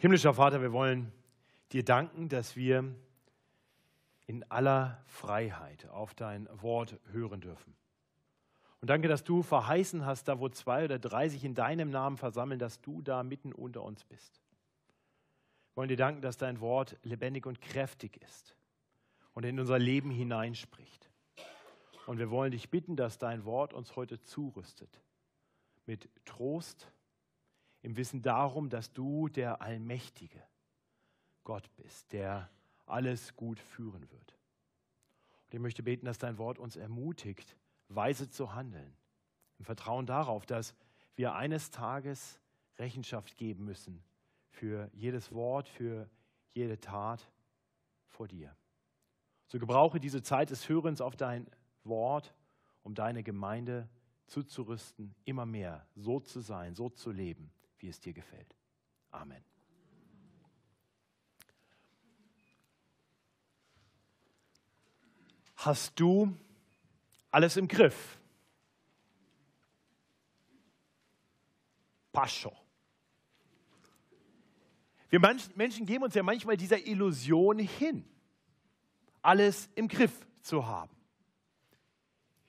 Himmlischer Vater, wir wollen dir danken, dass wir in aller Freiheit auf dein Wort hören dürfen. Und danke, dass du verheißen hast, da wo zwei oder drei sich in deinem Namen versammeln, dass du da mitten unter uns bist. Wir wollen dir danken, dass dein Wort lebendig und kräftig ist und in unser Leben hineinspricht. Und wir wollen dich bitten, dass dein Wort uns heute zurüstet mit Trost, im Wissen darum, dass du der allmächtige Gott bist, der alles gut führen wird. Und ich möchte beten, dass dein Wort uns ermutigt, weise zu handeln, im Vertrauen darauf, dass wir eines Tages Rechenschaft geben müssen für jedes Wort, für jede Tat vor dir. So gebrauche diese Zeit des Hörens auf dein Wort, um deine Gemeinde zuzurüsten, immer mehr so zu sein, so zu leben, wie es dir gefällt. Amen. Hast du alles im Griff? Pascho. Wir Menschen geben uns ja manchmal dieser Illusion hin, alles im Griff zu haben.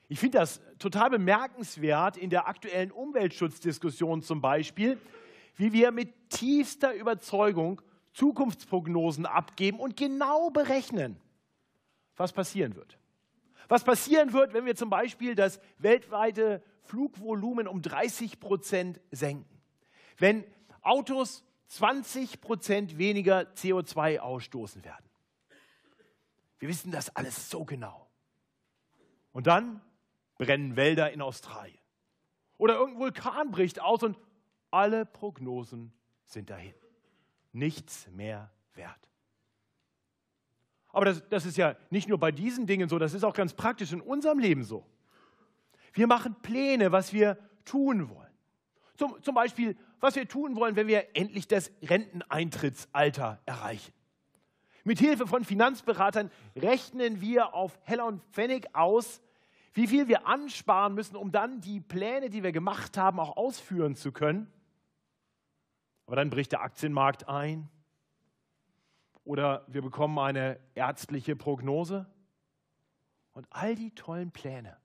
Ich finde das total bemerkenswert in der aktuellen Umweltschutzdiskussion zum Beispiel, wie wir mit tiefster Überzeugung Zukunftsprognosen abgeben und genau berechnen, was passieren wird. Was passieren wird, wenn wir zum Beispiel das weltweite Flugvolumen um 30 Prozent senken. Wenn Autos 20 Prozent weniger CO2 ausstoßen werden. Wir wissen das alles so genau. Und dann brennen Wälder in Australien. Oder irgendein Vulkan bricht aus und alle Prognosen sind dahin. Nichts mehr wert. Aber das, das, ist ja nicht nur bei diesen Dingen so, das ist auch ganz praktisch in unserem Leben so. Wir machen Pläne, was wir tun wollen. Zum, zum Beispiel, was wir tun wollen, wenn wir endlich das Renteneintrittsalter erreichen. Mit Hilfe von Finanzberatern rechnen wir auf Heller und Pfennig aus, wie viel wir ansparen müssen, um dann die Pläne, die wir gemacht haben, auch ausführen zu können. Aber dann bricht der Aktienmarkt ein oder wir bekommen eine ärztliche Prognose und all die tollen Pläne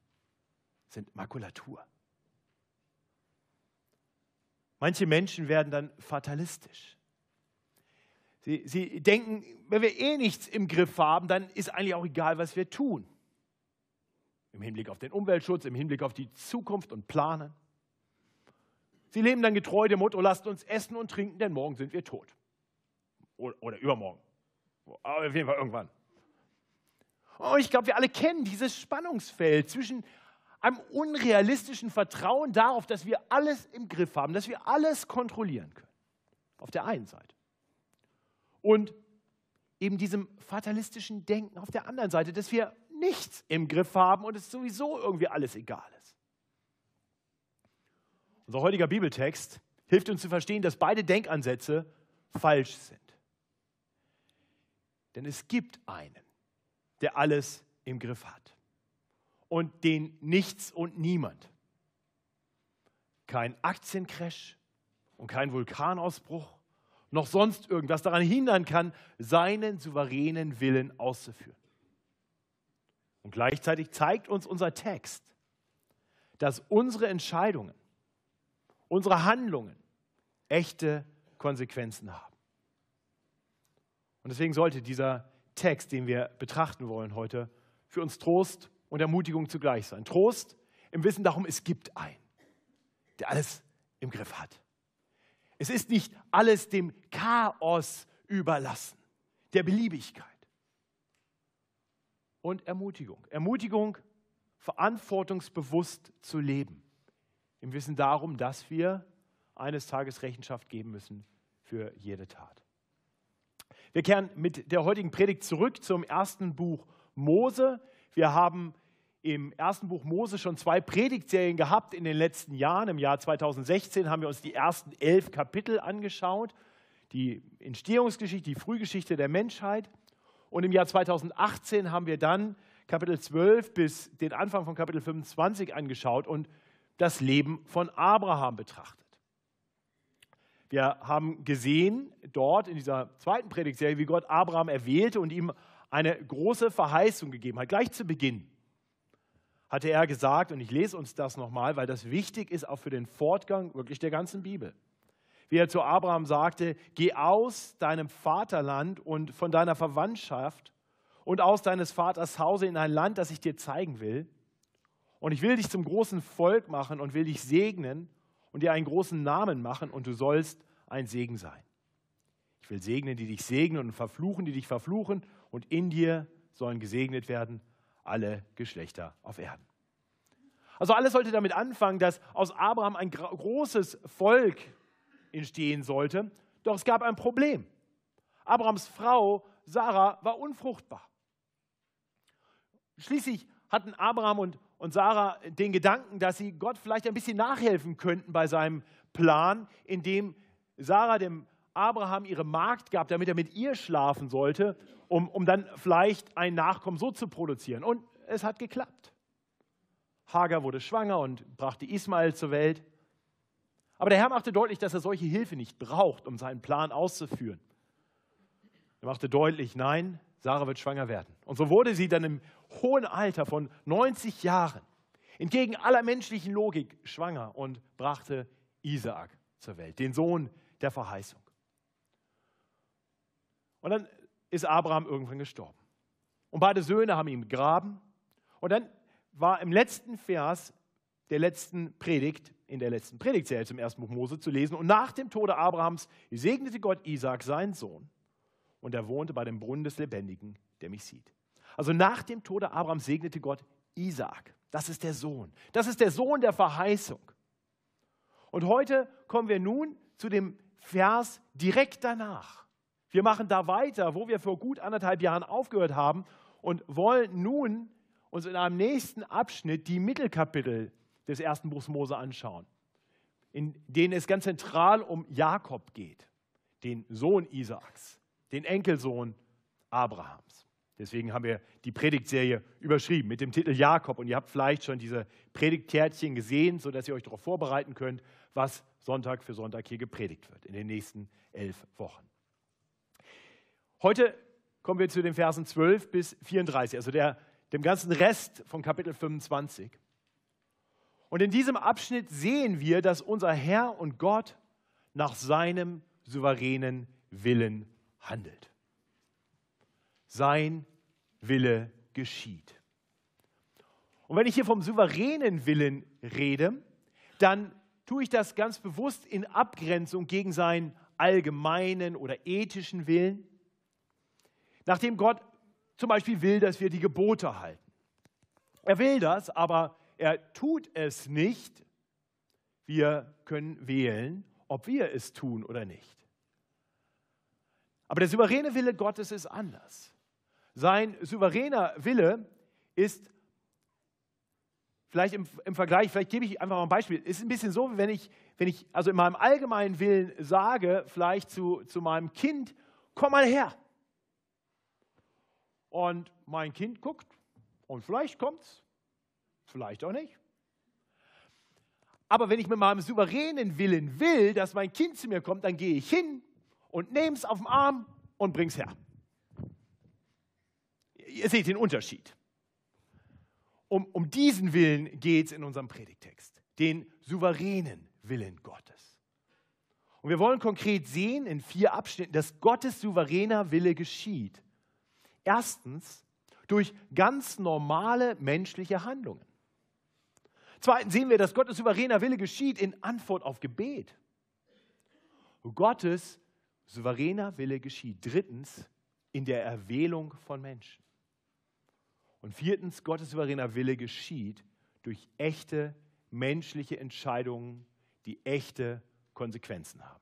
sind Makulatur. Manche Menschen werden dann fatalistisch. Sie, sie denken, wenn wir eh nichts im Griff haben, dann ist eigentlich auch egal, was wir tun im Hinblick auf den Umweltschutz, im Hinblick auf die Zukunft und planen. Sie leben dann getreu dem Motto, lasst uns essen und trinken, denn morgen sind wir tot. Oder, oder übermorgen. Aber auf jeden Fall irgendwann. Und ich glaube, wir alle kennen dieses Spannungsfeld zwischen einem unrealistischen Vertrauen darauf, dass wir alles im Griff haben, dass wir alles kontrollieren können. Auf der einen Seite. Und eben diesem fatalistischen Denken auf der anderen Seite, dass wir nichts im Griff haben und es sowieso irgendwie alles egal ist. Unser heutiger Bibeltext hilft uns zu verstehen, dass beide Denkansätze falsch sind. Denn es gibt einen, der alles im Griff hat und den nichts und niemand, kein Aktiencrash und kein Vulkanausbruch, noch sonst irgendwas daran hindern kann, seinen souveränen Willen auszuführen. Und gleichzeitig zeigt uns unser Text, dass unsere Entscheidungen, unsere Handlungen echte Konsequenzen haben. Und deswegen sollte dieser Text, den wir betrachten wollen heute, für uns Trost und Ermutigung zugleich sein. Trost im Wissen darum, es gibt einen, der alles im Griff hat. Es ist nicht alles dem Chaos überlassen, der Beliebigkeit und Ermutigung. Ermutigung, verantwortungsbewusst zu leben. Im Wissen darum, dass wir eines Tages Rechenschaft geben müssen für jede Tat. Wir kehren mit der heutigen Predigt zurück zum ersten Buch Mose. Wir haben im ersten Buch Mose schon zwei Predigtserien gehabt in den letzten Jahren. Im Jahr 2016 haben wir uns die ersten elf Kapitel angeschaut. Die Entstehungsgeschichte, die Frühgeschichte der Menschheit. Und im Jahr 2018 haben wir dann Kapitel 12 bis den Anfang von Kapitel 25 angeschaut und das Leben von Abraham betrachtet. Wir haben gesehen dort in dieser zweiten Predigtserie, wie Gott Abraham erwählte und ihm eine große Verheißung gegeben hat. Gleich zu Beginn hatte er gesagt, und ich lese uns das nochmal, weil das wichtig ist auch für den Fortgang wirklich der ganzen Bibel. Wie er zu Abraham sagte, geh aus deinem Vaterland und von deiner Verwandtschaft und aus deines Vaters Hause in ein Land, das ich dir zeigen will. Und ich will dich zum großen Volk machen und will dich segnen und dir einen großen Namen machen und du sollst ein Segen sein. Ich will segnen, die dich segnen und verfluchen, die dich verfluchen und in dir sollen gesegnet werden alle Geschlechter auf Erden. Also alles sollte damit anfangen, dass aus Abraham ein großes Volk entstehen sollte. Doch es gab ein Problem. Abrahams Frau Sarah war unfruchtbar. Schließlich hatten Abraham und und Sarah den Gedanken, dass sie Gott vielleicht ein bisschen nachhelfen könnten bei seinem Plan, indem Sarah dem Abraham ihre Magd gab, damit er mit ihr schlafen sollte, um, um dann vielleicht ein Nachkommen so zu produzieren. Und es hat geklappt. Hagar wurde schwanger und brachte Ismael zur Welt. Aber der Herr machte deutlich, dass er solche Hilfe nicht braucht, um seinen Plan auszuführen. Er machte deutlich, nein, Sarah wird schwanger werden. Und so wurde sie dann im hohen Alter von 90 Jahren entgegen aller menschlichen Logik schwanger und brachte Isaak zur Welt, den Sohn der Verheißung. Und dann ist Abraham irgendwann gestorben. Und beide Söhne haben ihn begraben. Und dann war im letzten Vers der letzten Predigt, in der letzten Predigtserie zum ersten Buch Mose zu lesen. Und nach dem Tode Abrahams segnete Gott Isaak, seinen Sohn und er wohnte bei dem Brunnen des Lebendigen, der mich sieht. Also nach dem Tode Abrahams segnete Gott Isaak. Das ist der Sohn. Das ist der Sohn der Verheißung. Und heute kommen wir nun zu dem Vers direkt danach. Wir machen da weiter, wo wir vor gut anderthalb Jahren aufgehört haben und wollen nun uns in einem nächsten Abschnitt die Mittelkapitel des ersten Buchs Mose anschauen, in denen es ganz zentral um Jakob geht, den Sohn Isaaks den Enkelsohn Abrahams. Deswegen haben wir die Predigtserie überschrieben mit dem Titel Jakob. Und ihr habt vielleicht schon diese Predigtkärtchen gesehen, sodass ihr euch darauf vorbereiten könnt, was Sonntag für Sonntag hier gepredigt wird in den nächsten elf Wochen. Heute kommen wir zu den Versen 12 bis 34, also der, dem ganzen Rest von Kapitel 25. Und in diesem Abschnitt sehen wir, dass unser Herr und Gott nach seinem souveränen Willen handelt. Sein Wille geschieht. Und wenn ich hier vom souveränen Willen rede, dann tue ich das ganz bewusst in Abgrenzung gegen seinen allgemeinen oder ethischen Willen, nachdem Gott zum Beispiel will, dass wir die Gebote halten. Er will das, aber er tut es nicht. Wir können wählen, ob wir es tun oder nicht. Aber der souveräne Wille Gottes ist anders. Sein souveräner Wille ist vielleicht im, im, Vergleich, vielleicht gebe ich einfach mal ein Beispiel, ist ein bisschen so, wie wenn ich, wenn ich also in meinem allgemeinen Willen sage, vielleicht zu, zu meinem Kind, komm mal her. Und mein Kind guckt und vielleicht kommt es, vielleicht auch nicht. Aber wenn ich mit meinem souveränen Willen will, dass mein Kind zu mir kommt, dann gehe ich hin und nehme es auf den Arm und bring es her. Ihr seht den Unterschied. Um, um diesen Willen geht es in unserem Predigtext, den souveränen Willen Gottes. Und wir wollen konkret sehen in vier Abschnitten, dass Gottes souveräner Wille geschieht. Erstens durch ganz normale menschliche Handlungen. Zweitens sehen wir, dass Gottes souveräner Wille geschieht in Antwort auf Gebet. Gottes souveräner Wille geschieht. Drittens, in der Erwählung von Menschen. Und viertens, Gottes souveräner Wille geschieht durch echte menschliche Entscheidungen, die echte Konsequenzen haben.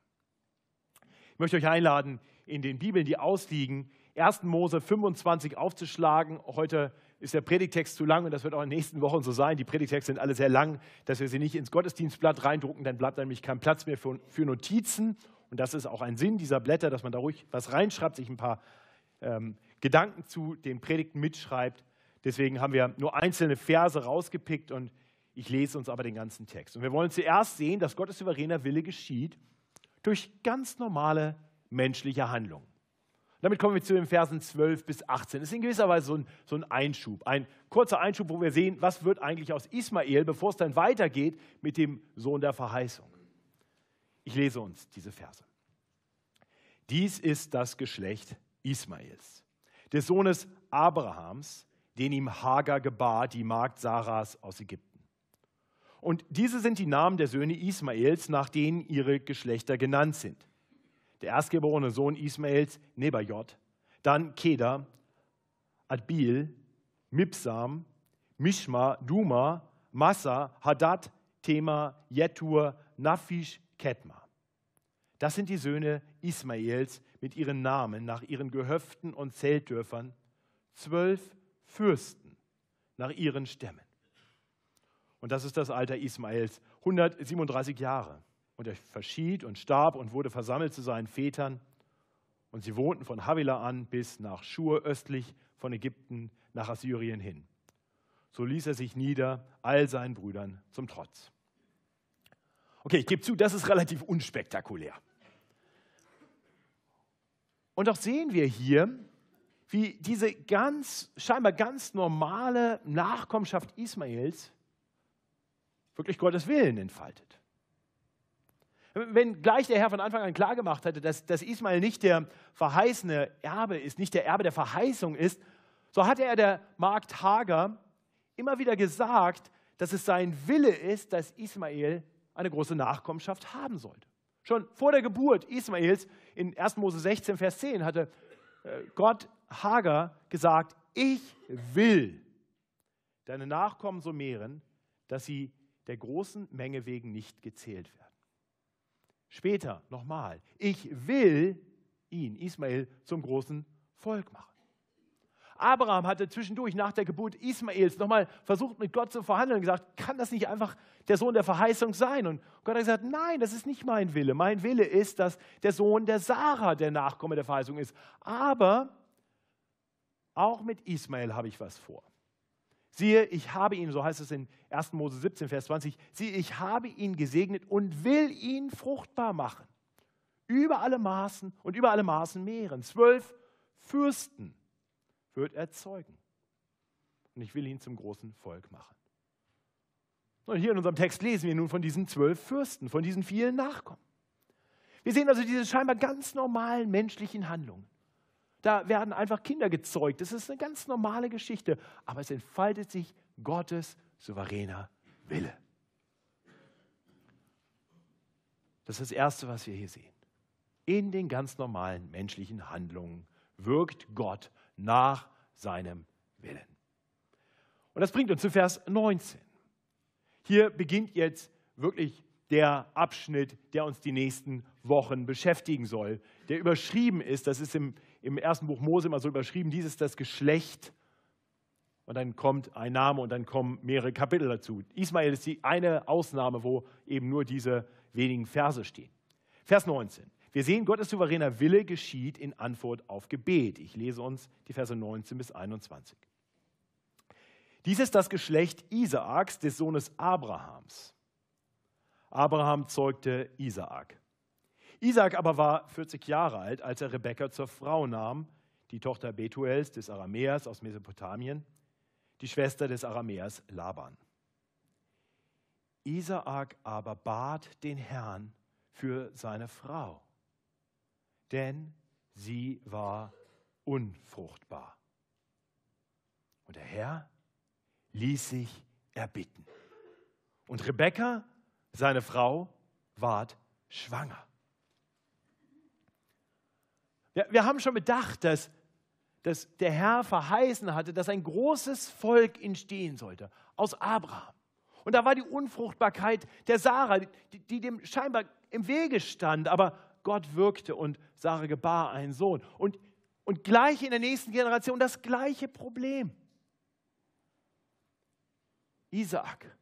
Ich möchte euch einladen, in den Bibeln, die ausliegen, 1. Mose 25 aufzuschlagen. Heute ist der Predigtext zu lang und das wird auch in den nächsten Wochen so sein. Die Predigtexte sind alle sehr lang, dass wir sie nicht ins Gottesdienstblatt reindrucken, dann bleibt nämlich kein Platz mehr für, für Notizen und das ist auch ein Sinn dieser Blätter, dass man da ruhig was reinschreibt, sich ein paar ähm, Gedanken zu den Predigten mitschreibt. Deswegen haben wir nur einzelne Verse rausgepickt und ich lese uns aber den ganzen Text. Und wir wollen zuerst sehen, dass Gottes souveräner Wille geschieht durch ganz normale menschliche Handlungen. Damit kommen wir zu den Versen 12 bis 18. Das ist in gewisser Weise so ein, so ein Einschub, ein kurzer Einschub, wo wir sehen, was wird eigentlich aus Ismael, bevor es dann weitergeht mit dem Sohn der Verheißung. Ich lese uns diese Verse. Dies ist das Geschlecht Ismaels, des Sohnes Abrahams, den ihm Hagar gebar, die Magd Sarahs aus Ägypten. Und diese sind die Namen der Söhne Ismaels, nach denen ihre Geschlechter genannt sind der erstgeborene Sohn Ismaels, Nebajot, dann Keda, Adbil, Mipsam, Mishma, Duma, Massa, Hadad, Tema, Jetur, Naphish, Ketma. Das sind die Söhne Ismaels mit ihren Namen nach ihren Gehöften und Zeltdörfern, zwölf Fürsten nach ihren Stämmen. Und das ist das Alter Ismaels, 137 Jahre. Und er verschied und starb und wurde versammelt zu seinen Vätern. Und sie wohnten von Havila an bis nach Schur östlich von Ägypten nach Assyrien hin. So ließ er sich nieder, all seinen Brüdern zum Trotz. Okay, ich gebe zu, das ist relativ unspektakulär. Und doch sehen wir hier, wie diese ganz, scheinbar ganz normale Nachkommenschaft Ismaels wirklich Gottes Willen entfaltet. Wenn gleich der Herr von Anfang an klargemacht hätte, dass, dass Ismael nicht der verheißene Erbe ist, nicht der Erbe der Verheißung ist, so hatte er der Magd Hagar immer wieder gesagt, dass es sein Wille ist, dass Ismael eine große Nachkommenschaft haben sollte. Schon vor der Geburt Ismaels in 1. Mose 16, Vers 10 hatte äh, Gott Hagar gesagt, ich will deine Nachkommen so mehren, dass sie der großen Menge wegen nicht gezählt werden. Später nochmal, ich will ihn, Ismael, zum großen Volk machen. Abraham hatte zwischendurch nach der Geburt Ismaels nochmal versucht, mit Gott zu verhandeln und gesagt, kann das nicht einfach der Sohn der Verheißung sein? Und Gott hat gesagt, nein, das ist nicht mein Wille. Mein Wille ist, dass der Sohn der Sarah der Nachkomme der Verheißung ist. Aber auch mit Ismael habe ich was vor. Siehe, ich habe ihn, so heißt es in 1. Mose 17, Vers 20, siehe, ich habe ihn gesegnet und will ihn fruchtbar machen. Über alle Maßen und über alle Maßen mehren. Zwölf Fürsten wird er zeugen. Und ich will ihn zum großen Volk machen. Und hier in unserem Text lesen wir nun von diesen zwölf Fürsten, von diesen vielen Nachkommen. Wir sehen also diese scheinbar ganz normalen menschlichen Handlungen. Da werden einfach Kinder gezeugt. Das ist eine ganz normale Geschichte. Aber es entfaltet sich Gottes souveräner Wille. Das ist das Erste, was wir hier sehen. In den ganz normalen menschlichen Handlungen wirkt Gott nach seinem Willen. Und das bringt uns zu Vers 19. Hier beginnt jetzt wirklich der Abschnitt, der uns die nächsten Wochen beschäftigen soll, der überschrieben ist, das ist im, im ersten Buch Mose immer so überschrieben, dies ist das Geschlecht. Und dann kommt ein Name und dann kommen mehrere Kapitel dazu. Ismael ist die eine Ausnahme, wo eben nur diese wenigen Verse stehen. Vers 19. Wir sehen, Gottes souveräner Wille geschieht in Antwort auf Gebet. Ich lese uns die Verse 19 bis 21. Dies ist das Geschlecht Isaaks, des Sohnes Abrahams. Abraham zeugte Isaak. Isaac aber war 40 Jahre alt, als er Rebekka zur Frau nahm, die Tochter Betuels des Aramäers aus Mesopotamien, die Schwester des Aramäers Laban. Isaak aber bat den Herrn für seine Frau, denn sie war unfruchtbar. Und der Herr ließ sich erbitten. Und Rebekka, seine Frau, ward schwanger. Wir, wir haben schon bedacht, dass, dass der Herr verheißen hatte, dass ein großes Volk entstehen sollte aus Abraham. Und da war die Unfruchtbarkeit der Sarah, die, die dem scheinbar im Wege stand, aber Gott wirkte und Sarah gebar einen Sohn. Und, und gleich in der nächsten Generation das gleiche Problem. Isaak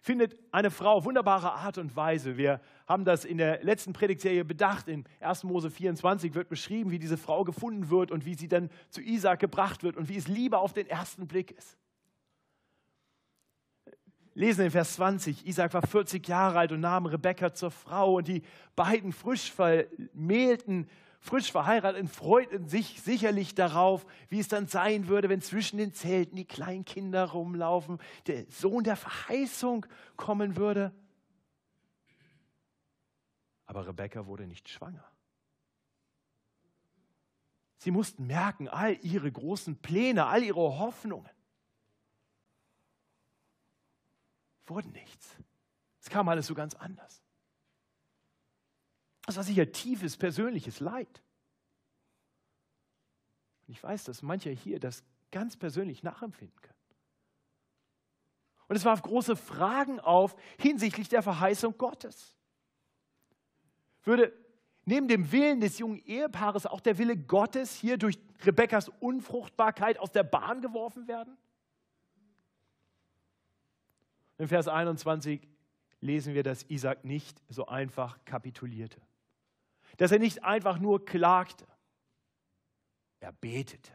findet eine Frau auf wunderbare Art und Weise. Wir haben das in der letzten Predigtserie bedacht. In 1. Mose 24 wird beschrieben, wie diese Frau gefunden wird und wie sie dann zu Isaac gebracht wird und wie es Liebe auf den ersten Blick ist. Lesen in Vers 20, Isaac war 40 Jahre alt und nahm Rebekka zur Frau und die beiden frisch vermählten, frisch verheirateten freuten sich sicherlich darauf, wie es dann sein würde, wenn zwischen den Zelten die kleinen Kinder rumlaufen, der Sohn der Verheißung kommen würde. Aber Rebekka wurde nicht schwanger. Sie mussten merken, all ihre großen Pläne, all ihre Hoffnungen wurden nichts. Es kam alles so ganz anders. Das war sicher tiefes persönliches Leid. Und ich weiß, dass mancher hier das ganz persönlich nachempfinden kann. Und es warf große Fragen auf hinsichtlich der Verheißung Gottes. Würde neben dem Willen des jungen Ehepaares auch der Wille Gottes hier durch Rebekkas Unfruchtbarkeit aus der Bahn geworfen werden? In Vers 21 lesen wir, dass Isaac nicht so einfach kapitulierte. Dass er nicht einfach nur klagte. Er betete.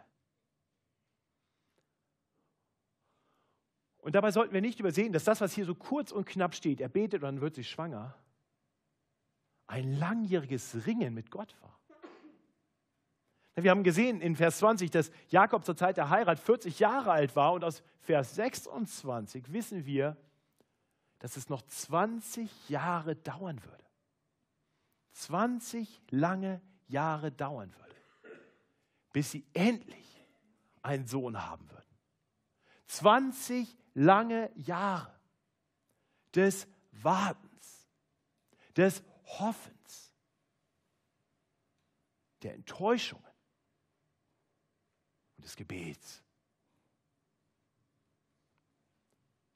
Und dabei sollten wir nicht übersehen, dass das, was hier so kurz und knapp steht, er betet und dann wird sie schwanger, ein langjähriges Ringen mit Gott war. Wir haben gesehen in Vers 20, dass Jakob zur Zeit der Heirat 40 Jahre alt war und aus Vers 26 wissen wir, dass es noch 20 Jahre dauern würde. 20 lange Jahre dauern würde, bis sie endlich einen Sohn haben würden. 20 lange Jahre des Wartens, des Hoffens, der Enttäuschungen und des Gebets.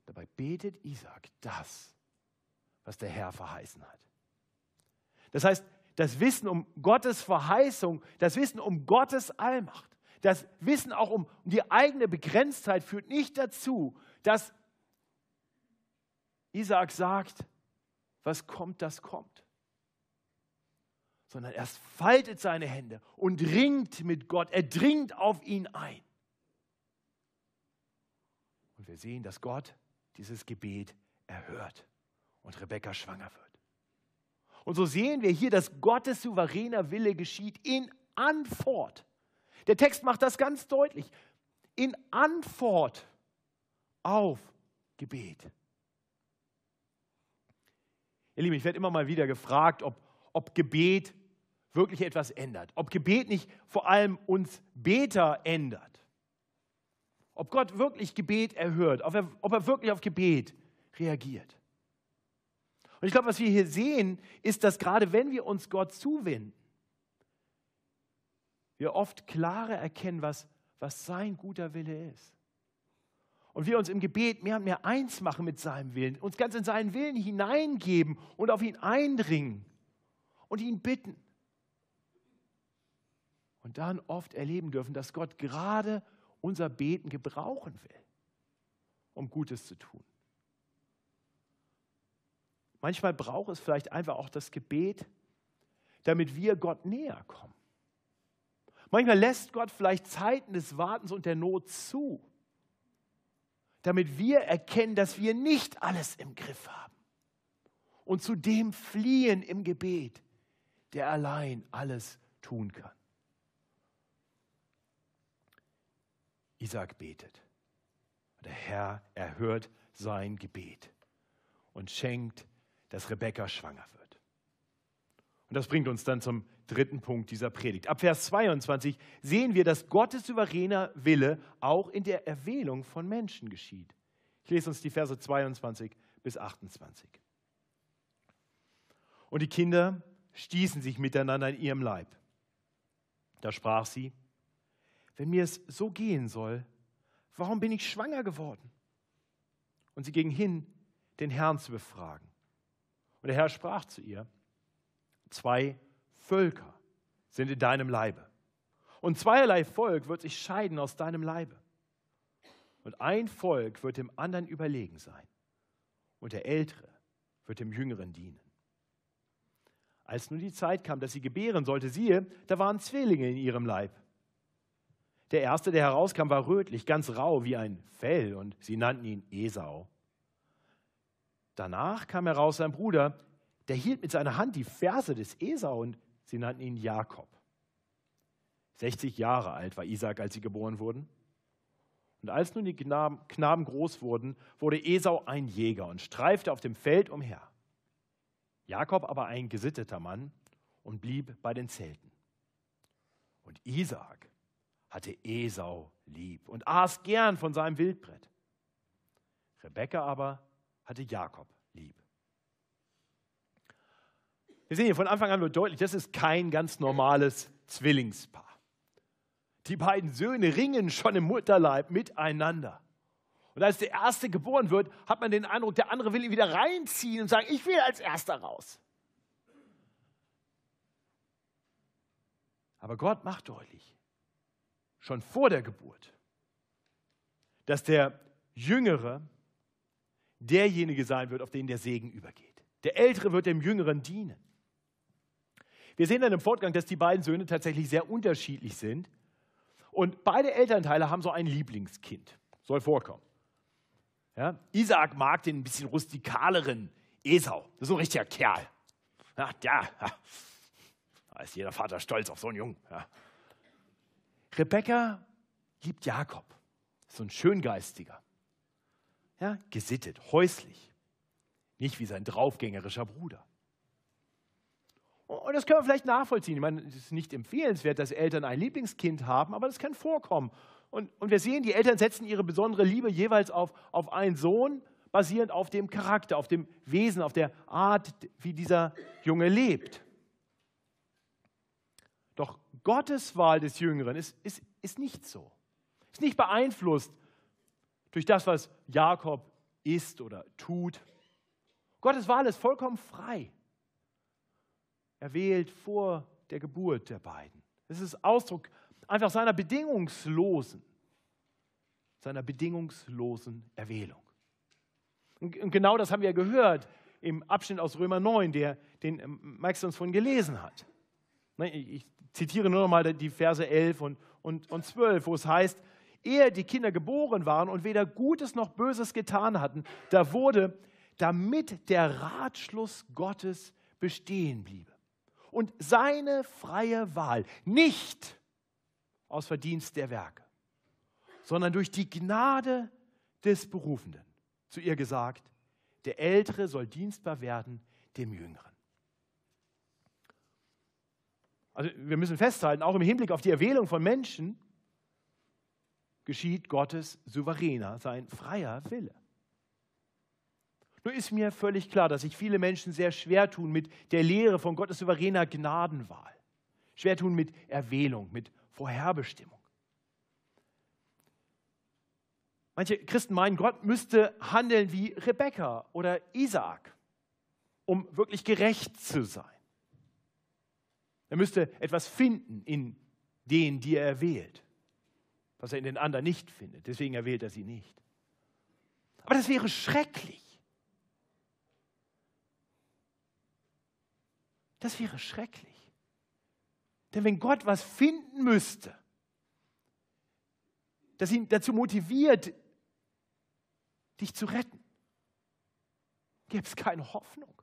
Dabei betet Isaac das, was der Herr verheißen hat. Das heißt, das Wissen um Gottes Verheißung, das Wissen um Gottes Allmacht, das Wissen auch um die eigene Begrenztheit führt nicht dazu, dass Isaac sagt, was kommt, das kommt sondern er faltet seine Hände und ringt mit Gott. Er dringt auf ihn ein. Und wir sehen, dass Gott dieses Gebet erhört und Rebekka schwanger wird. Und so sehen wir hier, dass Gottes souveräner Wille geschieht in Antwort. Der Text macht das ganz deutlich. In Antwort auf Gebet. Ihr Lieben, ich werde immer mal wieder gefragt, ob, ob Gebet wirklich etwas ändert. Ob Gebet nicht vor allem uns Beter ändert. Ob Gott wirklich Gebet erhört, ob er, ob er wirklich auf Gebet reagiert. Und ich glaube, was wir hier sehen, ist, dass gerade wenn wir uns Gott zuwenden, wir oft klarer erkennen, was, was sein guter Wille ist. Und wir uns im Gebet mehr und mehr eins machen mit seinem Willen, uns ganz in seinen Willen hineingeben und auf ihn eindringen und ihn bitten und dann oft erleben dürfen, dass Gott gerade unser Beten gebrauchen will, um Gutes zu tun. Manchmal braucht es vielleicht einfach auch das Gebet, damit wir Gott näher kommen. Manchmal lässt Gott vielleicht Zeiten des Wartens und der Not zu, damit wir erkennen, dass wir nicht alles im Griff haben und zu dem fliehen im Gebet, der allein alles tun kann. Isaac betet. Der Herr erhört sein Gebet und schenkt, dass Rebekka schwanger wird. Und das bringt uns dann zum dritten Punkt dieser Predigt. Ab Vers 22 sehen wir, dass Gottes souveräner Wille auch in der Erwählung von Menschen geschieht. Ich lese uns die Verse 22 bis 28. Und die Kinder stießen sich miteinander in ihrem Leib. Da sprach sie, wenn mir es so gehen soll, warum bin ich schwanger geworden? Und sie ging hin, den Herrn zu befragen. Und der Herr sprach zu ihr, zwei Völker sind in deinem Leibe. Und zweierlei Volk wird sich scheiden aus deinem Leibe. Und ein Volk wird dem anderen überlegen sein. Und der Ältere wird dem Jüngeren dienen. Als nun die Zeit kam, dass sie gebären sollte, siehe, da waren Zwillinge in ihrem Leib. Der erste, der herauskam, war rötlich, ganz rau wie ein Fell, und sie nannten ihn Esau. danach kam heraus sein Bruder, der hielt mit seiner Hand die Ferse des Esau und sie nannten ihn Jakob. 60 Jahre alt war Isaac, als sie geboren wurden. Und als nun die Knaben, Knaben groß wurden, wurde Esau ein Jäger und streifte auf dem Feld umher. Jakob aber ein gesitteter Mann und blieb bei den Zelten. Und Isaac hatte Esau lieb und aß gern von seinem Wildbrett. Rebekka aber hatte Jakob lieb. Wir sehen hier von Anfang an nur deutlich, das ist kein ganz normales Zwillingspaar. Die beiden Söhne ringen schon im Mutterleib miteinander. Und als der Erste geboren wird, hat man den Eindruck, der andere will ihn wieder reinziehen und sagen, ich will als Erster raus. Aber Gott macht deutlich, schon vor der Geburt, dass der Jüngere derjenige sein wird, auf den der Segen übergeht. Der Ältere wird dem Jüngeren dienen. Wir sehen dann im Fortgang, dass die beiden Söhne tatsächlich sehr unterschiedlich sind. Und beide Elternteile haben so ein Lieblingskind. Soll vorkommen. Ja? Isaac mag den ein bisschen rustikaleren Esau. Das ist so ein richtiger Kerl. Ja, da ist jeder Vater stolz auf so einen Jungen. Ja. Rebekka liebt Jakob. So ein schöngeistiger. Ja, gesittet, häuslich. Nicht wie sein draufgängerischer Bruder. Und das können wir vielleicht nachvollziehen. Ich meine, es ist nicht empfehlenswert, dass Eltern ein Lieblingskind haben, aber das kann vorkommen. Und, und wir sehen, die Eltern setzen ihre besondere Liebe jeweils auf, auf einen Sohn, basierend auf dem Charakter, auf dem Wesen, auf der Art, wie dieser Junge lebt. Doch Gottes Wahl des Jüngeren ist, ist, ist nicht so. Ist nicht beeinflusst durch das, was Jakob ist oder tut. Gottes Wahl ist vollkommen frei. Er wählt vor der Geburt der beiden. Es ist Ausdruck einfach seiner bedingungslosen, seiner bedingungslosen Erwählung. Und genau das haben wir gehört im Abschnitt aus Römer 9, der, den ähm, Max uns vorhin gelesen hat. Ne, ich zitiere nur noch mal die Verse 11 und, und, und 12, wo es heißt, ehe die Kinder geboren waren und weder Gutes noch Böses getan hatten, da wurde, damit der Ratschluss Gottes bestehen bliebe und seine freie Wahl nicht aus Verdienst der Werke, sondern durch die Gnade des Berufenden. Zu ihr gesagt, der Ältere soll dienstbar werden dem Jüngeren. Also wir müssen festhalten, auch im Hinblick auf die Erwählung von Menschen geschieht Gottes souveräner, sein freier Wille. Nur ist mir völlig klar, dass sich viele Menschen sehr schwer tun mit der Lehre von Gottes souveräner Gnadenwahl. Schwer tun mit Erwählung, mit Vorherbestimmung. Manche Christen meinen, Gott müsste handeln wie Rebekka oder Isaak, um wirklich gerecht zu sein. Er müsste etwas finden in denen, die er erwählt, was er in den anderen nicht findet. Deswegen erwählt er sie nicht. Aber das wäre schrecklich. Das wäre schrecklich. Denn wenn Gott was finden müsste, das ihn dazu motiviert, dich zu retten, gäbe es keine Hoffnung.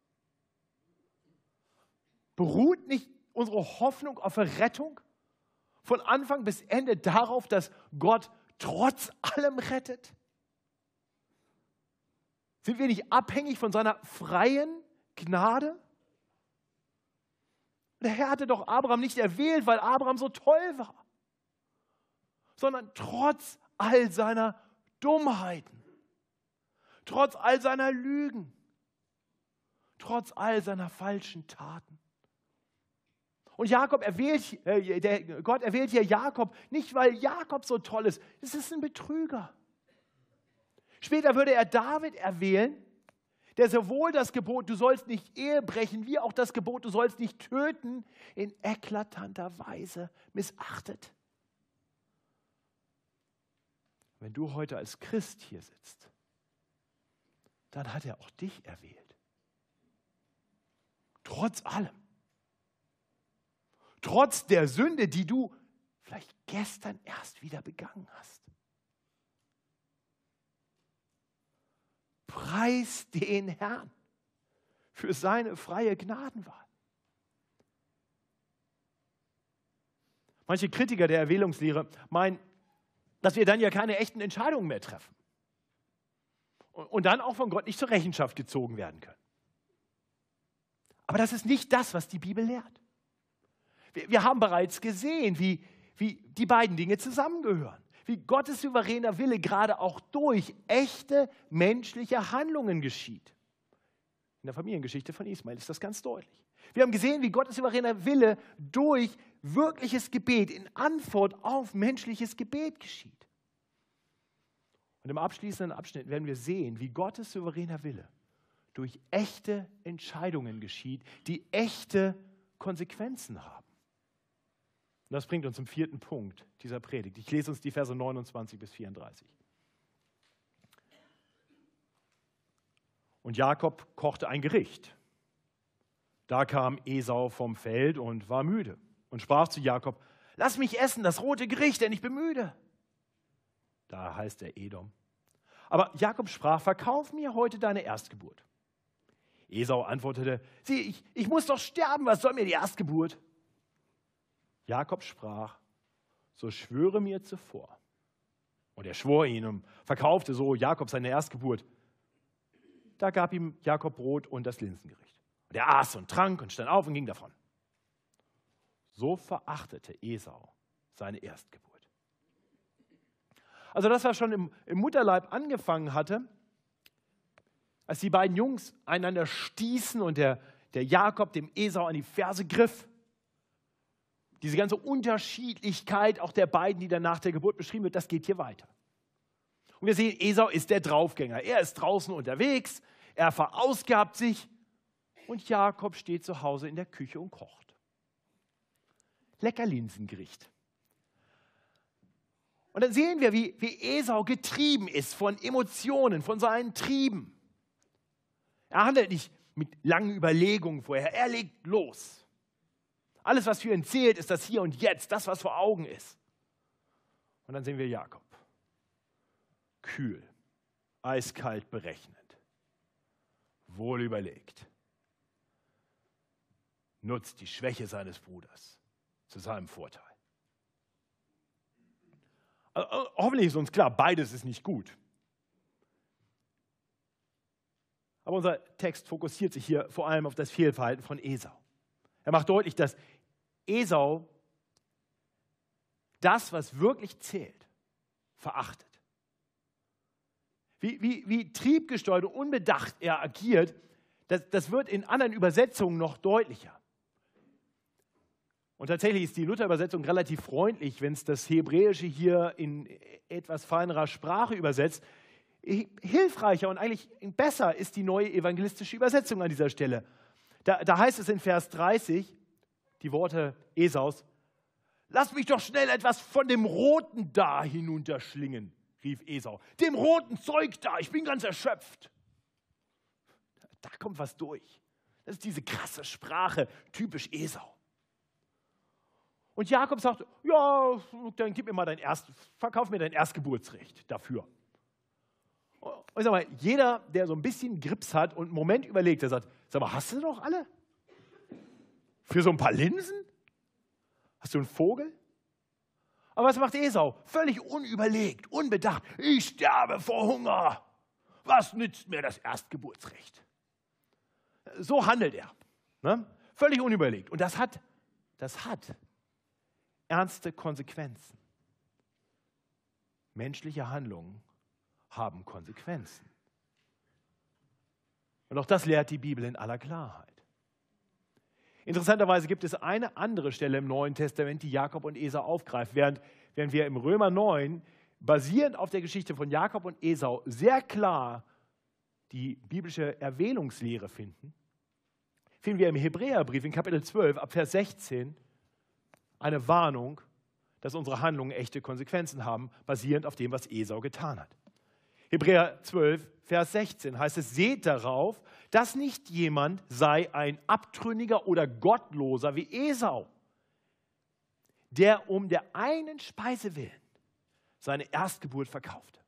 Beruht nicht unsere Hoffnung auf Rettung von Anfang bis Ende darauf, dass Gott trotz allem rettet? Sind wir nicht abhängig von seiner freien Gnade? Der Herr hatte doch Abraham nicht erwählt, weil Abraham so toll war, sondern trotz all seiner Dummheiten, trotz all seiner Lügen, trotz all seiner falschen Taten. Und Jakob erwählt, äh, der, Gott erwählt hier Jakob nicht, weil Jakob so toll ist. Es ist ein Betrüger. Später würde er David erwählen, der sowohl das Gebot, du sollst nicht Ehe brechen, wie auch das Gebot, du sollst nicht töten, in eklatanter Weise missachtet. Wenn du heute als Christ hier sitzt, dann hat er auch dich erwählt. Trotz allem trotz der Sünde, die du vielleicht gestern erst wieder begangen hast. Preis den Herrn für seine freie Gnadenwahl. Manche Kritiker der Erwählungslehre meinen, dass wir dann ja keine echten Entscheidungen mehr treffen und dann auch von Gott nicht zur Rechenschaft gezogen werden können. Aber das ist nicht das, was die Bibel lehrt. Wir, haben bereits gesehen, wie, wie die beiden Dinge zusammengehören. Wie Gottes souveräner Wille gerade auch durch echte menschliche Handlungen geschieht. In der Familiengeschichte von Ismael ist das ganz deutlich. Wir haben gesehen, wie Gottes souveräner Wille durch wirkliches Gebet in Antwort auf menschliches Gebet geschieht. Und im abschließenden Abschnitt werden wir sehen, wie Gottes souveräner Wille durch echte Entscheidungen geschieht, die echte Konsequenzen haben. Und das bringt uns zum vierten Punkt dieser Predigt. Ich lese uns die Verse 29 bis 34. Und Jakob kochte ein Gericht. Da kam Esau vom Feld und war müde und sprach zu Jakob, lass mich essen das rote Gericht, denn ich bin müde. Da heißt er Edom. Aber Jakob sprach, verkauf mir heute deine Erstgeburt. Esau antwortete, sieh, ich, ich muss doch sterben, was soll mir die Erstgeburt? Jakob sprach, so schwöre mir zuvor. Und er schwor ihn und verkaufte so Jakob seine Erstgeburt. Da gab ihm Jakob Brot und das Linsengericht. Und er aß und trank und stand auf und ging davon. So verachtete Esau seine Erstgeburt. Also das, was schon im, im Mutterleib angefangen hatte, als die beiden Jungs einander stießen und der, der Jakob dem Esau an die Ferse griff. Diese ganze Unterschiedlichkeit auch der beiden, die dann nach der Geburt beschrieben wird, das geht hier weiter. Und wir sehen, Esau ist der Draufgänger. Er ist draußen unterwegs, er verausgabt sich und Jakob steht zu Hause in der Küche und kocht. Lecker Linsengericht. Und dann sehen wir, wie, wie Esau getrieben ist von Emotionen, von seinen Trieben. Er handelt nicht mit langen Überlegungen vorher, er legt los. Alles, was für ihn zählt, ist das Hier und Jetzt, das, was vor Augen ist. Und dann sehen wir Jakob. Kühl, eiskalt berechnend, wohl überlegt. Nutzt die Schwäche seines Bruders zu seinem Vorteil. Äh, hoffentlich ist uns klar, beides ist nicht gut. Aber unser Text fokussiert sich hier vor allem auf das Fehlverhalten von Esau. Er macht deutlich, dass Esau das, was wirklich zählt, verachtet. Wie, wie, wie triebgesteuert und unbedacht er agiert, das, das wird in anderen Übersetzungen noch deutlicher. Und tatsächlich ist die Luther-Übersetzung relativ freundlich, wenn es das Hebräische hier in etwas feinerer Sprache übersetzt hilfreicher und eigentlich besser ist die neue evangelistische Übersetzung an dieser Stelle. Da, da heißt es in Vers 30, die Worte Esaus, Lass mich doch schnell etwas von dem Roten da hinunterschlingen, rief Esau. Dem roten Zeug da, ich bin ganz erschöpft. Da kommt was durch. Das ist diese krasse Sprache, typisch Esau. Und Jakob sagt, ja, dann gib mir mal dein Erst, verkauf mir dein Erstgeburtsrecht dafür. Und sag mal, jeder, der so ein bisschen Grips hat und einen Moment überlegt, der sagt, sag mal, hast du noch alle? Für so ein paar Linsen? Hast du einen Vogel? Aber was macht Esau? Völlig unüberlegt, unbedacht. Ich sterbe vor Hunger. Was nützt mir das Erstgeburtsrecht? So handelt er. Ne? Völlig unüberlegt. Und das hat, das hat ernste Konsequenzen. Menschliche Handlungen haben Konsequenzen. Und auch das lehrt die Bibel in aller Klarheit. Interessanterweise gibt es eine andere Stelle im Neuen Testament, die Jakob und Esau aufgreift, während, während wir im Römer 9 basierend auf der Geschichte von Jakob und Esau sehr klar die biblische Erwählungslehre finden, finden wir im Hebräerbrief in Kapitel 12 ab Vers 16 eine Warnung, dass unsere Handlungen echte Konsequenzen haben, basierend auf dem, was Esau getan hat. Hebräer 12, Vers 16 heißt es, seht darauf, dass nicht jemand sei ein Abtrünniger oder Gottloser wie Esau, der um der einen Speise willen seine Erstgeburt verkaufte.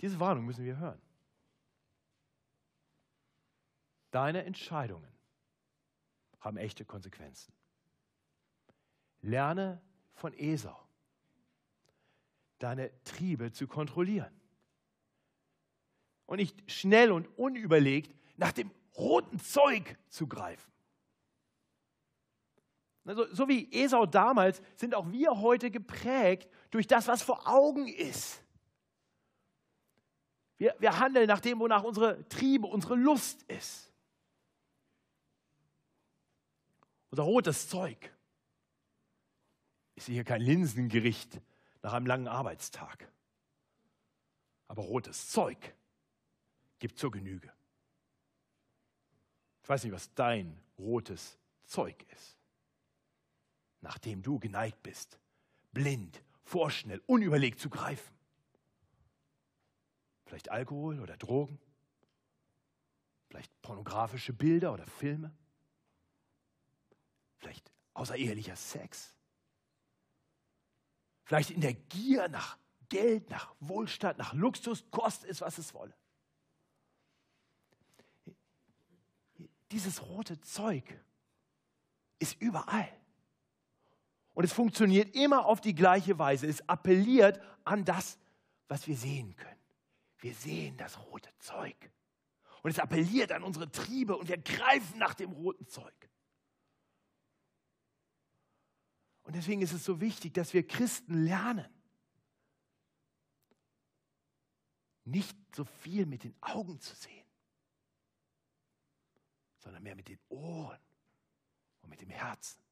Diese Warnung müssen wir hören. Deine Entscheidungen haben echte Konsequenzen. Lerne von Esau, deine Triebe zu kontrollieren. Und nicht schnell und unüberlegt nach dem roten Zeug zu greifen. Also, so wie Esau damals sind auch wir heute geprägt durch das, was vor Augen ist. Wir, wir handeln nach dem, wonach unsere Triebe, unsere Lust ist. Unser rotes Zeug ist hier kein Linsengericht nach einem langen Arbeitstag. Aber rotes Zeug gibt zur Genüge. Ich weiß nicht, was dein rotes Zeug ist, nachdem du geneigt bist, blind, vorschnell, unüberlegt zu greifen. Vielleicht Alkohol oder Drogen, vielleicht pornografische Bilder oder Filme, vielleicht außerehelicher Sex, vielleicht in der Gier nach Geld, nach Wohlstand, nach Luxus, koste es, was es wolle. Dieses rote Zeug ist überall. Und es funktioniert immer auf die gleiche Weise. Es appelliert an das, was wir sehen können. Wir sehen das rote Zeug. Und es appelliert an unsere Triebe und wir greifen nach dem roten Zeug. Und deswegen ist es so wichtig, dass wir Christen lernen, nicht so viel mit den Augen zu sehen, sondern mehr mit den Ohren und mit dem Herzen.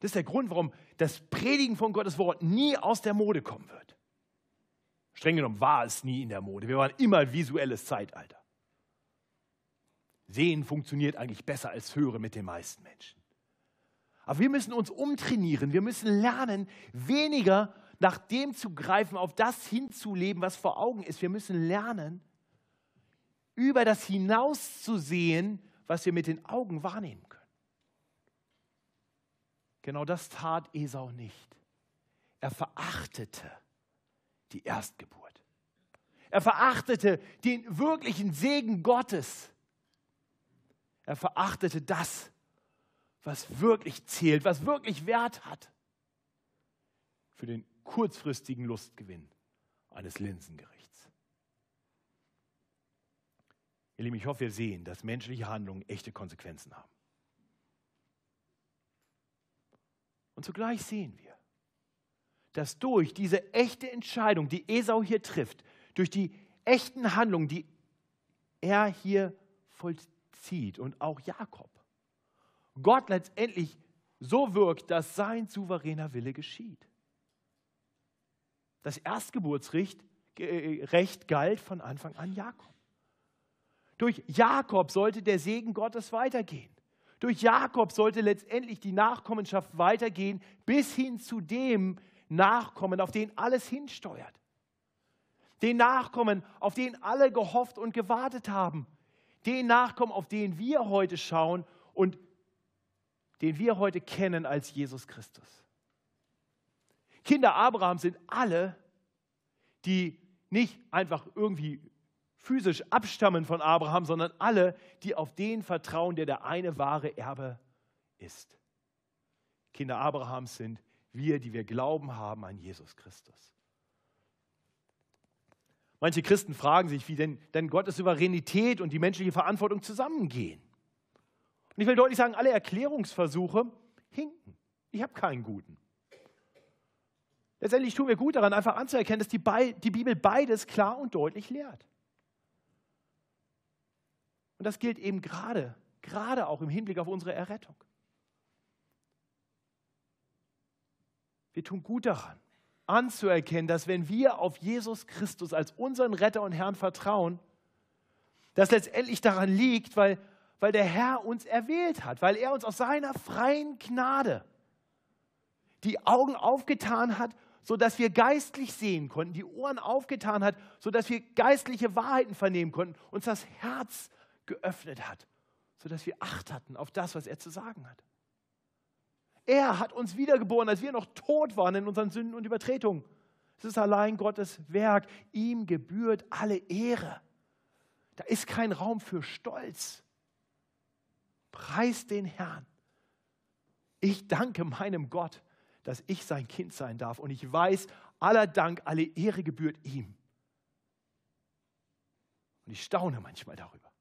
Das ist der Grund, warum das Predigen von Gottes Wort nie aus der Mode kommen wird. Streng genommen war es nie in der Mode. Wir waren immer visuelles Zeitalter. Sehen funktioniert eigentlich besser als Hören mit den meisten Menschen. Aber wir müssen uns umtrainieren. Wir müssen lernen, weniger nach dem zu greifen, auf das hinzuleben, was vor Augen ist. Wir müssen lernen, über das hinauszusehen, was wir mit den Augen wahrnehmen können. Genau das tat Esau nicht. Er verachtete die Erstgeburt. Er verachtete den wirklichen Segen Gottes. Er verachtete das, was wirklich zählt, was wirklich Wert hat für den kurzfristigen Lustgewinn eines Linsengerichts. Ihr Lieben, ich hoffe, wir sehen, dass menschliche Handlungen echte Konsequenzen haben. Und zugleich sehen wir, dass durch diese echte Entscheidung, die Esau hier trifft, durch die echten Handlungen, die er hier vollzieht und auch Jakob, Gott letztendlich so wirkt, dass sein souveräner Wille geschieht. Das Erstgeburtsrecht äh, Recht galt von Anfang an Jakob. Durch Jakob sollte der Segen Gottes weitergehen. Durch Jakob sollte letztendlich die Nachkommenschaft weitergehen bis hin zu dem Nachkommen, auf den alles hinsteuert. Den Nachkommen, auf den alle gehofft und gewartet haben. Den Nachkommen, auf den wir heute schauen und den wir heute kennen als Jesus Christus. Kinder Abrahams sind alle, die nicht einfach irgendwie physisch abstammen von Abraham, sondern alle, die auf den vertrauen, der der eine wahre Erbe ist. Kinder Abrahams sind wir, die wir Glauben haben an Jesus Christus. Manche Christen fragen sich, wie denn, denn Gottes Souveränität und die menschliche Verantwortung zusammengehen. Und ich will deutlich sagen, alle Erklärungsversuche hinken. Ich habe keinen guten. Letztendlich tun wir gut daran, einfach anzuerkennen, dass die, die Bibel beides klar und deutlich lehrt. Und das gilt eben gerade, gerade auch im Hinblick auf unsere Errettung. Wir tun gut daran, anzuerkennen, dass wenn wir auf Jesus Christus als unseren Retter und Herrn vertrauen, das letztendlich daran liegt, weil weil der Herr uns erwählt hat, weil er uns aus seiner freien Gnade die Augen aufgetan hat, sodass wir geistlich sehen konnten, die Ohren aufgetan hat, sodass wir geistliche Wahrheiten vernehmen konnten, uns das Herz geöffnet hat, sodass wir Acht hatten auf das, was er zu sagen hat. Er hat uns wiedergeboren, als wir noch tot waren in unseren Sünden und Übertretungen, Es ist allein Gottes Werk. Ihm gebührt alle Ehre. Da ist kein Raum für Stolz. Preis den Herrn. Ich danke meinem Gott, dass ich sein Kind sein darf. Und ich weiß, aller Dank, alle Ehre gebührt ihm. Und ich staune manchmal darüber,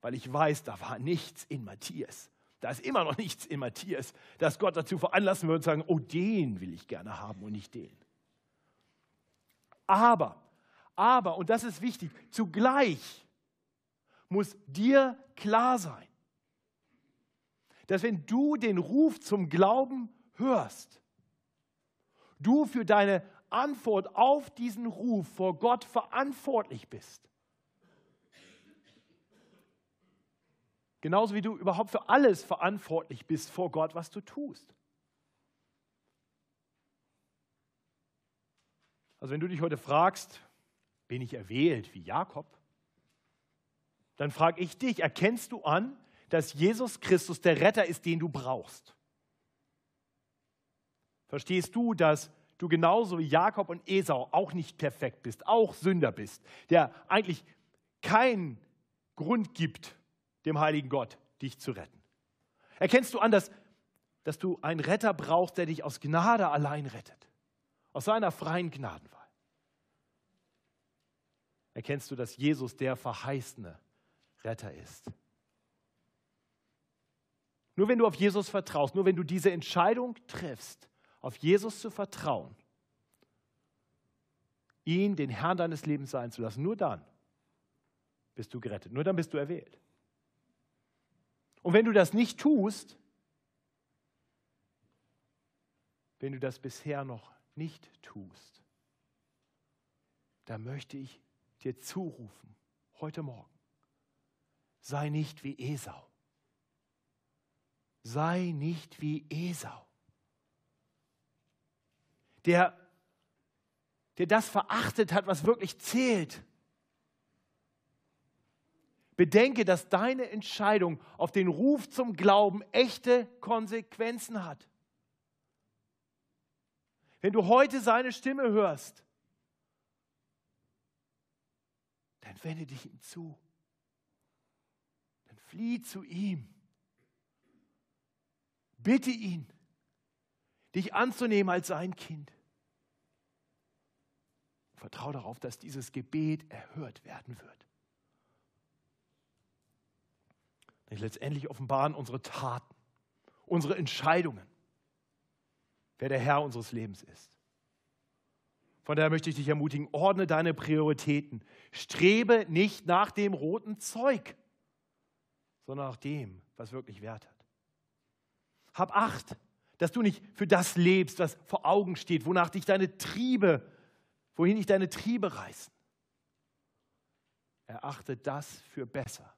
weil ich weiß, da war nichts in Matthias. Da ist immer noch nichts in Matthias, das Gott dazu veranlassen würde, zu sagen, oh, den will ich gerne haben und nicht den. Aber, aber, und das ist wichtig, zugleich muss dir klar sein, dass wenn du den Ruf zum Glauben hörst, du für deine Antwort auf diesen Ruf vor Gott verantwortlich bist. Genauso wie du überhaupt für alles verantwortlich bist vor Gott, was du tust. Also wenn du dich heute fragst, bin ich erwählt wie Jakob, dann frage ich dich, erkennst du an, dass Jesus Christus der Retter ist, den du brauchst? Verstehst du, dass du genauso wie Jakob und Esau auch nicht perfekt bist, auch Sünder bist, der eigentlich keinen Grund gibt, dem heiligen Gott dich zu retten? Erkennst du an, dass, dass du einen Retter brauchst, der dich aus Gnade allein rettet, aus seiner freien Gnadenwahl? Erkennst du, dass Jesus der verheißene Retter ist? Nur wenn du auf Jesus vertraust, nur wenn du diese Entscheidung triffst, auf Jesus zu vertrauen, ihn den Herrn deines Lebens sein zu lassen, nur dann bist du gerettet, nur dann bist du erwählt. Und wenn du das nicht tust, wenn du das bisher noch nicht tust, dann möchte ich dir zurufen, heute Morgen, sei nicht wie Esau. Sei nicht wie Esau der, der das verachtet hat, was wirklich zählt. Bedenke, dass deine Entscheidung auf den Ruf zum Glauben echte Konsequenzen hat. Wenn du heute seine Stimme hörst, dann wende dich ihm zu. Dann flieh zu ihm. Bitte ihn, dich anzunehmen als sein Kind. Vertraue darauf, dass dieses Gebet erhört werden wird. Denn letztendlich offenbaren unsere Taten, unsere Entscheidungen, wer der Herr unseres Lebens ist. Von daher möchte ich dich ermutigen, ordne deine Prioritäten. Strebe nicht nach dem roten Zeug, sondern nach dem, was wirklich Wert hat. Hab Acht, dass du nicht für das lebst, was vor Augen steht, wonach dich deine Triebe wohin dich deine Triebe reißen. Erachte das für besser,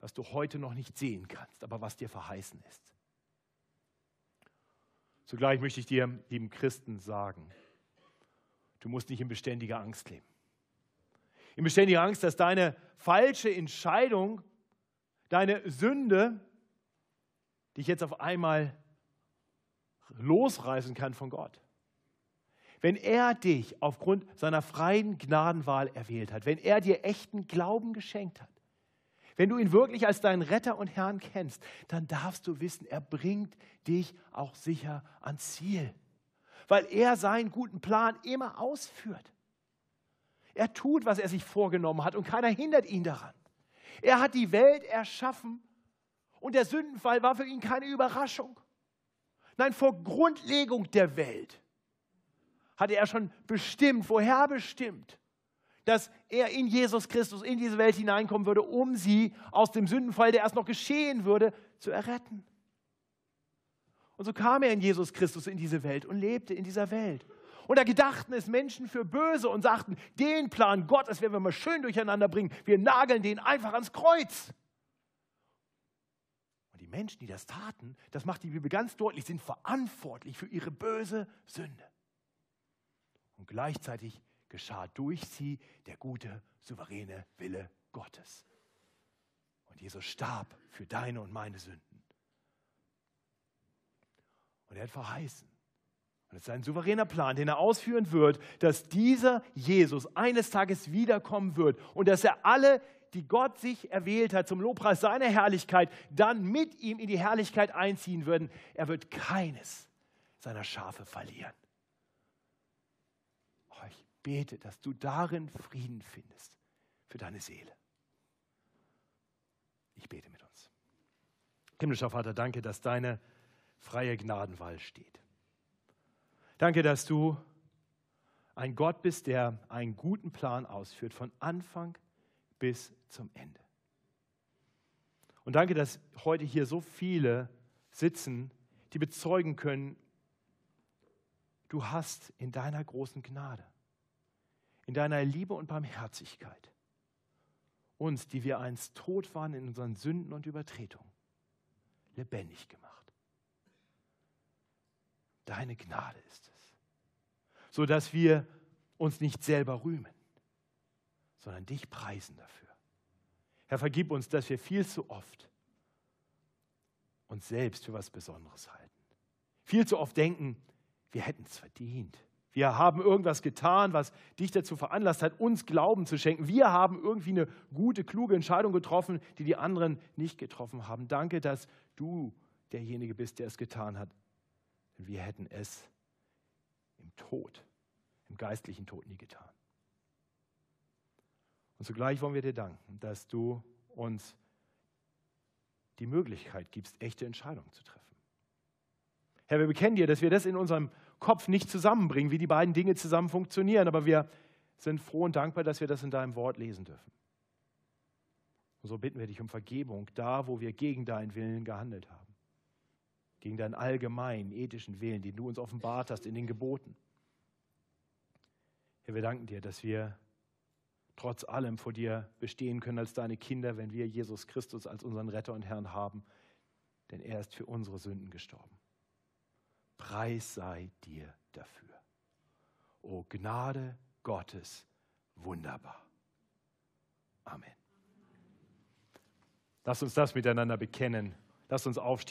was du heute noch nicht sehen kannst, aber was dir verheißen ist. Zugleich möchte ich dir, lieben Christen, sagen, du musst nicht in beständiger Angst leben. In beständiger Angst, dass deine falsche Entscheidung, deine Sünde dich jetzt auf einmal losreißen kann von Gott. Wenn er dich aufgrund seiner freien Gnadenwahl erwählt hat, wenn er dir echten Glauben geschenkt hat, wenn du ihn wirklich als deinen Retter und Herrn kennst, dann darfst du wissen, er bringt dich auch sicher ans Ziel, weil er seinen guten Plan immer ausführt. Er tut, was er sich vorgenommen hat und keiner hindert ihn daran. Er hat die Welt erschaffen und der Sündenfall war für ihn keine Überraschung. Nein, vor Grundlegung der Welt hatte er schon bestimmt, vorherbestimmt, dass er in Jesus Christus in diese Welt hineinkommen würde, um sie aus dem Sündenfall, der erst noch geschehen würde, zu erretten. Und so kam er in Jesus Christus in diese Welt und lebte in dieser Welt. Und da gedachten es Menschen für böse und sagten, den Plan Gottes werden wir mal schön durcheinander bringen. Wir nageln den einfach ans Kreuz. Menschen, die das taten, das macht die Bibel ganz deutlich, sind verantwortlich für ihre böse Sünde. Und gleichzeitig geschah durch sie der gute, souveräne Wille Gottes. Und Jesus starb für deine und meine Sünden. Und er hat verheißen, Und es ist ein souveräner Plan, den er ausführen wird, dass dieser Jesus eines Tages wiederkommen wird und dass er alle, die Gott sich erwählt hat zum Lobpreis seiner Herrlichkeit, dann mit ihm in die Herrlichkeit einziehen würden. Er wird keines seiner Schafe verlieren. Oh, ich bete, dass du darin Frieden findest für deine Seele. Ich bete mit uns. Himmlischer Vater, danke, dass deine freie Gnadenwahl steht. Danke, dass du ein Gott bist, der einen guten Plan ausführt, von Anfang bis zum Ende. Und danke, dass heute hier so viele sitzen, die bezeugen können, du hast in deiner großen Gnade, in deiner Liebe und Barmherzigkeit uns, die wir einst tot waren in unseren Sünden und Übertretungen, lebendig gemacht. Deine Gnade ist es. So dass wir uns nicht selber rühmen, sondern dich preisen dafür. Herr, vergib uns, dass wir viel zu oft uns selbst für was Besonderes halten. Viel zu oft denken, wir hätten es verdient. Wir haben irgendwas getan, was dich dazu veranlasst hat, uns Glauben zu schenken. Wir haben irgendwie eine gute, kluge Entscheidung getroffen, die die anderen nicht getroffen haben. Danke, dass du derjenige bist, der es getan hat, wir hätten es im Tod, im geistlichen Tod nie getan. Und zugleich wollen wir dir danken, dass du uns die Möglichkeit gibst, echte Entscheidungen zu treffen. Herr, wir bekennen dir, dass wir das in unserem Kopf nicht zusammenbringen, wie die beiden Dinge zusammen funktionieren, aber wir sind froh und dankbar, dass wir das in deinem Wort lesen dürfen. Und so bitten wir dich um Vergebung da, wo wir gegen deinen Willen gehandelt haben gegen deinen allgemeinen ethischen Willen, den du uns offenbart hast in den Geboten. Herr, wir danken dir, dass wir trotz allem vor dir bestehen können als deine Kinder, wenn wir Jesus Christus als unseren Retter und Herrn haben, denn er ist für unsere Sünden gestorben. Preis sei dir dafür. O Gnade Gottes, wunderbar. Amen. Lass uns das miteinander bekennen. Lass uns aufstehen.